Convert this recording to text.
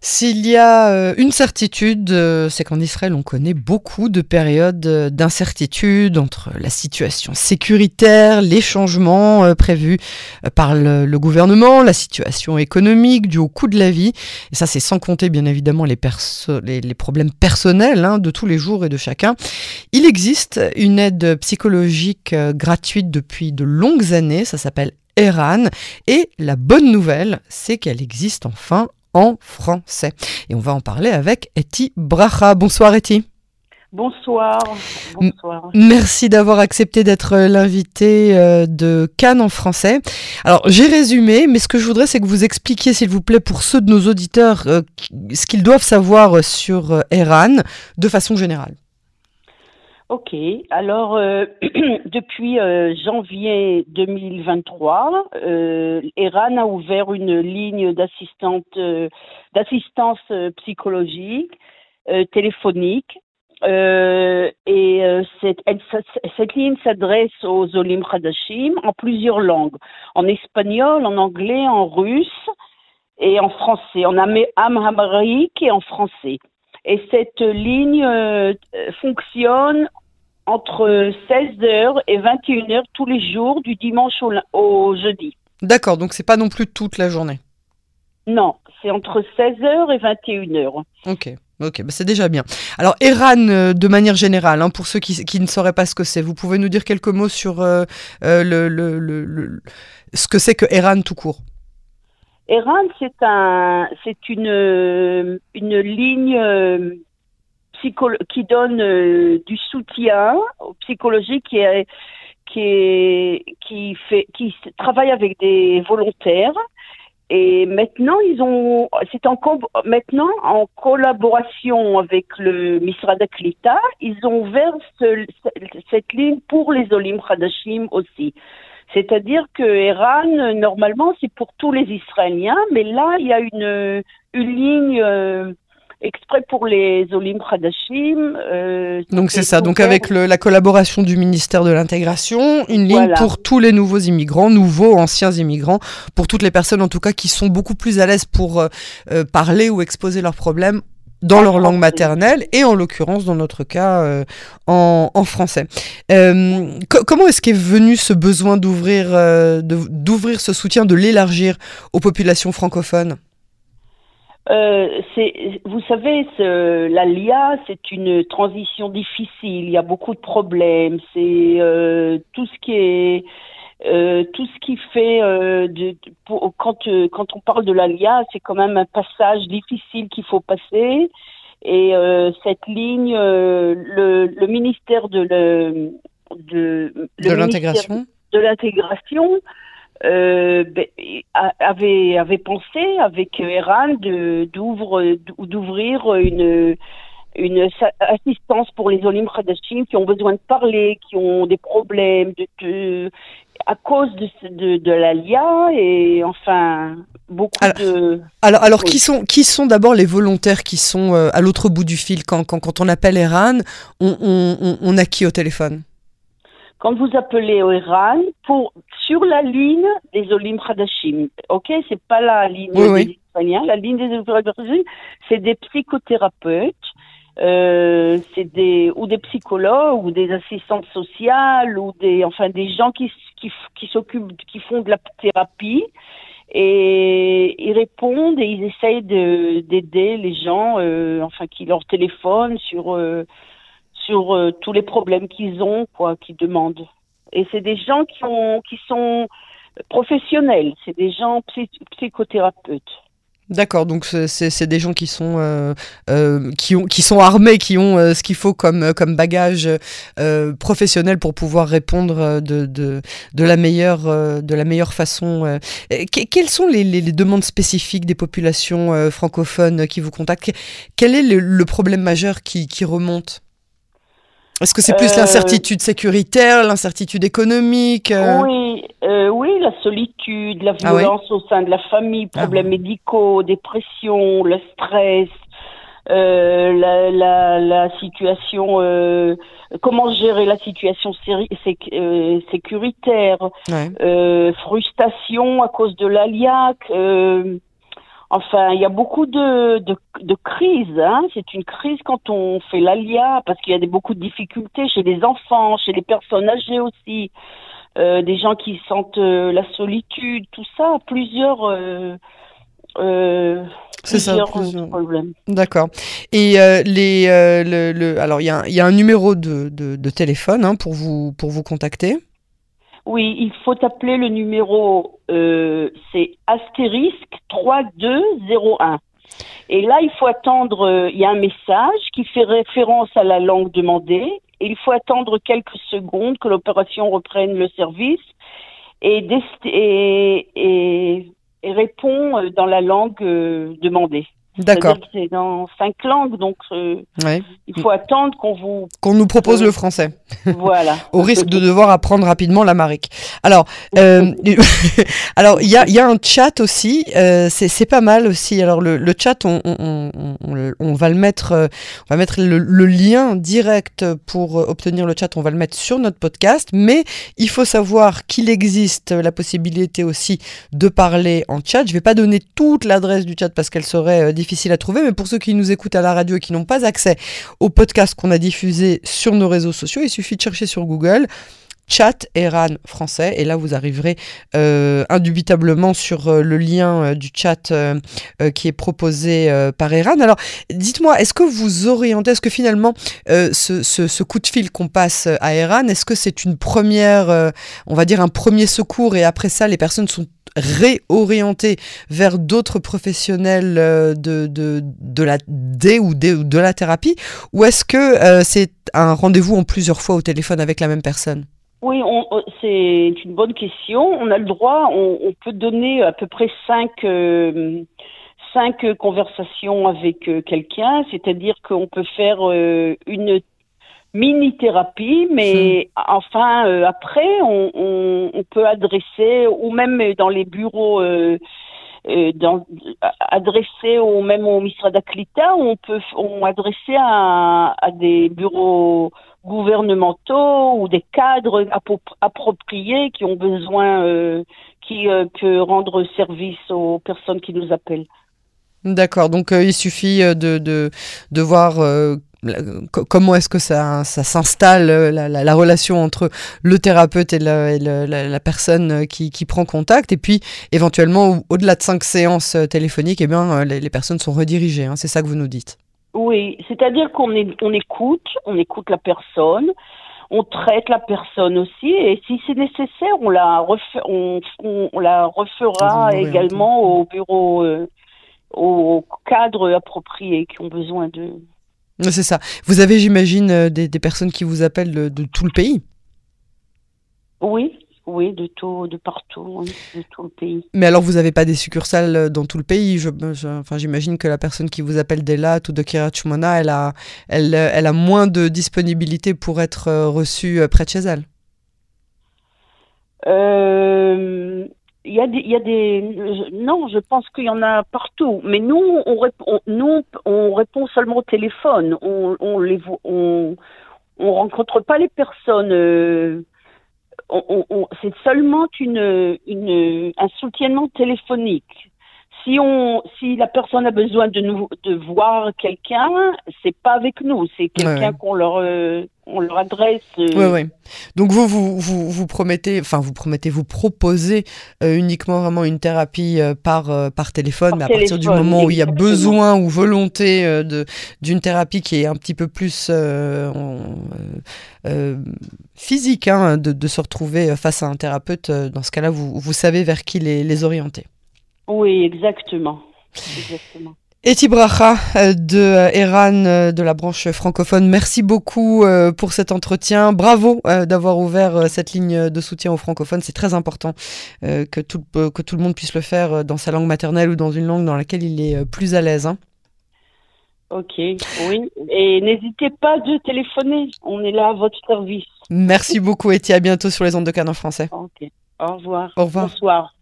S'il y a euh, une certitude, euh, c'est qu'en Israël, on connaît beaucoup de périodes euh, d'incertitude entre la situation sécuritaire, les changements prévus par le, gouvernement, la situation économique due au coût de la vie. Et ça, c'est sans compter, bien évidemment, les, problèmes personnels hein, de tous les jours et de chacun. Il existe une aide psychologique gratuite depuis de longues années. Ça s'appelle Eran. Et la bonne nouvelle, c'est qu'elle existe enfin en français. Et on va en parler avec Eti Bracha. Bonsoir Eti. Bonsoir. Bonsoir. Merci d'avoir accepté d'être l'invité euh, de Cannes en français. Alors j'ai résumé, mais ce que je voudrais c'est que vous expliquiez s'il vous plaît pour ceux de nos auditeurs euh, ce qu'ils doivent savoir sur Eran euh, de façon générale. Ok, alors euh, depuis euh, janvier 2023, euh, a ouvert une ligne euh, d'assistance psychologique téléphonique et cette, cette ligne s'adresse aux Olim Khadashim en plusieurs langues, en espagnol, en anglais, en russe et en français, en amharique et en français. Et cette ligne fonctionne entre 16h et 21h tous les jours, du dimanche au, jeudi. D'accord, donc c'est pas non plus toute la journée. Non, c'est entre 16h et 21h. Ok. Ok, bah c'est déjà bien. Alors, Eran, euh, de manière générale, hein, pour ceux qui, qui, ne sauraient pas ce que c'est, vous pouvez nous dire quelques mots sur euh, le, le, le, ce que c'est que Eran tout court? Eran, c'est un, c'est une, une ligne qui donne euh, du soutien psychologique qui qui est qui fait qui travaille avec des volontaires. Et maintenant ils ont c'est en maintenant en collaboration avec le Misra Klita ils ont ouvert cette ligne pour les Olim Khadashim aussi. C'est-à-dire que Iran normalement c'est pour tous les Israéliens mais là il y a une une ligne euh, exprès pour les Olim Khadashim. Euh, donc c'est ça, donc avec la collaboration du ministère de l'intégration, une ligne pour tous les nouveaux immigrants, nouveaux, anciens immigrants, pour toutes les personnes en tout cas qui sont beaucoup plus à l'aise pour euh, euh, parler ou exposer leurs problèmes dans leur langue maternelle et en l'occurrence dans notre cas en, en, français. comment est-ce qu'est venu ce besoin d'ouvrir d'ouvrir ce soutien, de l'élargir aux populations francophones? Euh, vous savez, ce, la LIA, c'est une transition difficile. Il y a beaucoup de problèmes. C'est euh, tout ce qui est euh, tout ce qui fait euh, de, pour, quand euh, quand on parle de la LIA, c'est quand même un passage difficile qu'il faut passer. Et cette ligne, le, le, ministère de le, de, de l'intégration de l'intégration euh, ben, avait avait pensé avec Eran d'ouvrir une une assistance pour les Olim Khadashim qui ont besoin de parler, qui ont des problèmes de, à cause de, de, la LIA et enfin beaucoup de. Alors, alors qui sont, qui sont d'abord les volontaires qui sont euh, à l'autre bout du fil quand, quand, quand on appelle Eran, on, on, on a qui au téléphone? Quand vous appelez au Iran, pour, sur la ligne des Olim Khadashim, ok, c'est pas la ligne des Israéliens, la ligne des Olim c'est des psychothérapeutes, euh, c'est des ou des psychologues ou des assistantes sociales ou des enfin des gens qui qui, qui s'occupent qui font de la thérapie. Et ils répondent et ils essayent de d'aider les gens euh, enfin qui leur téléphonent sur euh, sur euh, tous les problèmes qu'ils ont, quoi, qu'ils demandent. Et c'est des gens qui, ont, qui sont professionnels, c'est des gens psychothérapeutes. D'accord, donc c'est des gens qui sont euh, euh, qui ont qui sont armés, qui ont ce qu'il faut comme comme bagage professionnel pour pouvoir répondre de, de, de la meilleure de la meilleure façon. quelles sont les, les, demandes spécifiques des populations francophones qui vous contactent? Quel est le, le problème majeur qui, qui remonte? Est-ce que c'est plus euh, l'incertitude sécuritaire, l'incertitude économique euh Oui, euh, oui, la solitude, la ah violence au sein de la famille, ah problèmes médicaux, dépression, le stress, la, la, la, situation, comment gérer la situation sécuritaire, frustration à cause de l'ALIAC. Enfin, il y a beaucoup de, de, de crises. Hein. C'est une crise quand on fait l'alia, parce qu'il y a des, beaucoup de difficultés chez les enfants, chez les personnes âgées aussi, euh, des gens qui sentent euh, la solitude, tout ça, plusieurs. Euh, euh c'est ça, plusieurs problèmes. D'accord. Et les, le, le, alors il y a, y a, un numéro de, de, de téléphone hein, pour vous pour vous contacter? Oui, il faut appeler le numéro, c'est astérisque 3201. Et là, il faut attendre, euh, il y a un message qui fait référence à la langue demandée. Et il faut attendre quelques secondes que l'opération reprenne le service et, et, répond euh, dans la langue demandée. D'accord. C'est dans cinq langues, donc euh, il faut attendre qu'on vous qu'on nous propose le français. Voilà. Au risque de devoir apprendre rapidement l'amérique. Alors, euh, alors il y a, y a un chat aussi. Euh, c'est pas mal aussi. Alors le, le chat, on, on, on, on, va le mettre, euh, on va mettre le, le, lien direct pour obtenir le chat. On va le mettre sur notre podcast. Mais il faut savoir qu'il existe la possibilité aussi de parler en chat. Je vais pas donner toute l'adresse du chat parce qu'elle serait difficile difficile à trouver, mais pour ceux qui nous écoutent à la radio et qui n'ont pas accès au podcast qu'on a diffusé sur nos réseaux sociaux, il suffit de chercher sur Google chat Eran français. Et là vous arriverez euh, indubitablement sur euh, le lien euh, du chat qui est proposé par Eran. Alors dites-moi, est-ce que vous orientez, est-ce que finalement ce, coup de fil qu'on passe à Eran, est-ce que c'est une première, on va dire un premier secours et après ça les personnes sont réorienter vers d'autres professionnels de, de, de, la D ou, D, ou de la thérapie? Ou est-ce que c'est un rendez-vous en plusieurs fois au téléphone avec la même personne? Oui, c'est une bonne question. On a le droit, on, on peut donner à peu près cinq, euh, cinq conversations avec quelqu'un, c'est-à-dire qu'on peut faire une mini-thérapie, mais hmm. enfin euh, après on, on, on, peut adresser ou même dans les bureaux euh, euh dans, adresser ou même au Misra d'Aklita, on peut on adresser à, à des bureaux gouvernementaux ou des cadres appropriés qui ont besoin euh, qui euh, rendre service aux personnes qui nous appellent. D'accord, donc il suffit de, de, de voir comment est-ce que ça, ça s'installe, euh, la, la, relation entre le thérapeute et la, personne euh, qui, qui, prend contact. Et puis, éventuellement, au-delà de cinq séances euh, téléphoniques, eh bien, les, les personnes sont redirigées. Hein, c'est ça que vous nous dites. Oui, c'est-à-dire qu'on on écoute, on écoute la personne, on traite la personne aussi, et si c'est nécessaire, on la, on, on, la refera également au bureau, euh, aux cadres appropriés qui ont besoin de, c'est ça. Vous avez, j'imagine, euh, des, personnes qui vous appellent de, tout le pays? Oui, oui, de tout, de partout, de tout le pays. Mais alors, vous n'avez pas des succursales euh, dans tout le pays? Je, Enfin, j'imagine que la personne qui vous appelle d'Elat ou de Kirachumana, elle a, elle, elle a moins de disponibilité pour être euh, reçue près de chez elle. Euh, il y des, il y a des, non, je pense qu'il y en a partout. Mais nous, on répond, nous, on répond seulement au téléphone. On, on les, on, on rencontre pas les personnes. Euh, on, on, c'est seulement une, une, un soutienement téléphonique. Si on, si la personne a besoin de nous, de voir quelqu'un, c'est pas avec nous, c'est quelqu'un qu'on leur, euh, on leur adresse. Euh, oui, oui. Donc vous, vous, vous, vous, promettez, enfin vous promettez, vous proposez euh, uniquement vraiment une thérapie euh, par, par téléphone, mais à partir du moment où il y a besoin ou volonté de d'une thérapie qui est un petit peu plus physique, hein, de, de, se retrouver face à un thérapeute, dans ce cas-là, vous, vous savez vers qui les, les orienter. Oui, exactement. exactement. Eti Bracha euh, de euh, Eran euh, de la branche francophone, merci beaucoup pour cet entretien. Bravo d'avoir ouvert cette ligne de soutien aux francophones. C'est très important que tout, que tout le monde puisse le faire dans sa langue maternelle ou dans une langue dans laquelle il est plus à l'aise. Hein. Ok, oui. Et n'hésitez pas de téléphoner. On est là à votre service. Merci beaucoup, Eti. À bientôt sur les ondes de Canon français. Ok. Au revoir. Au revoir. Bonsoir.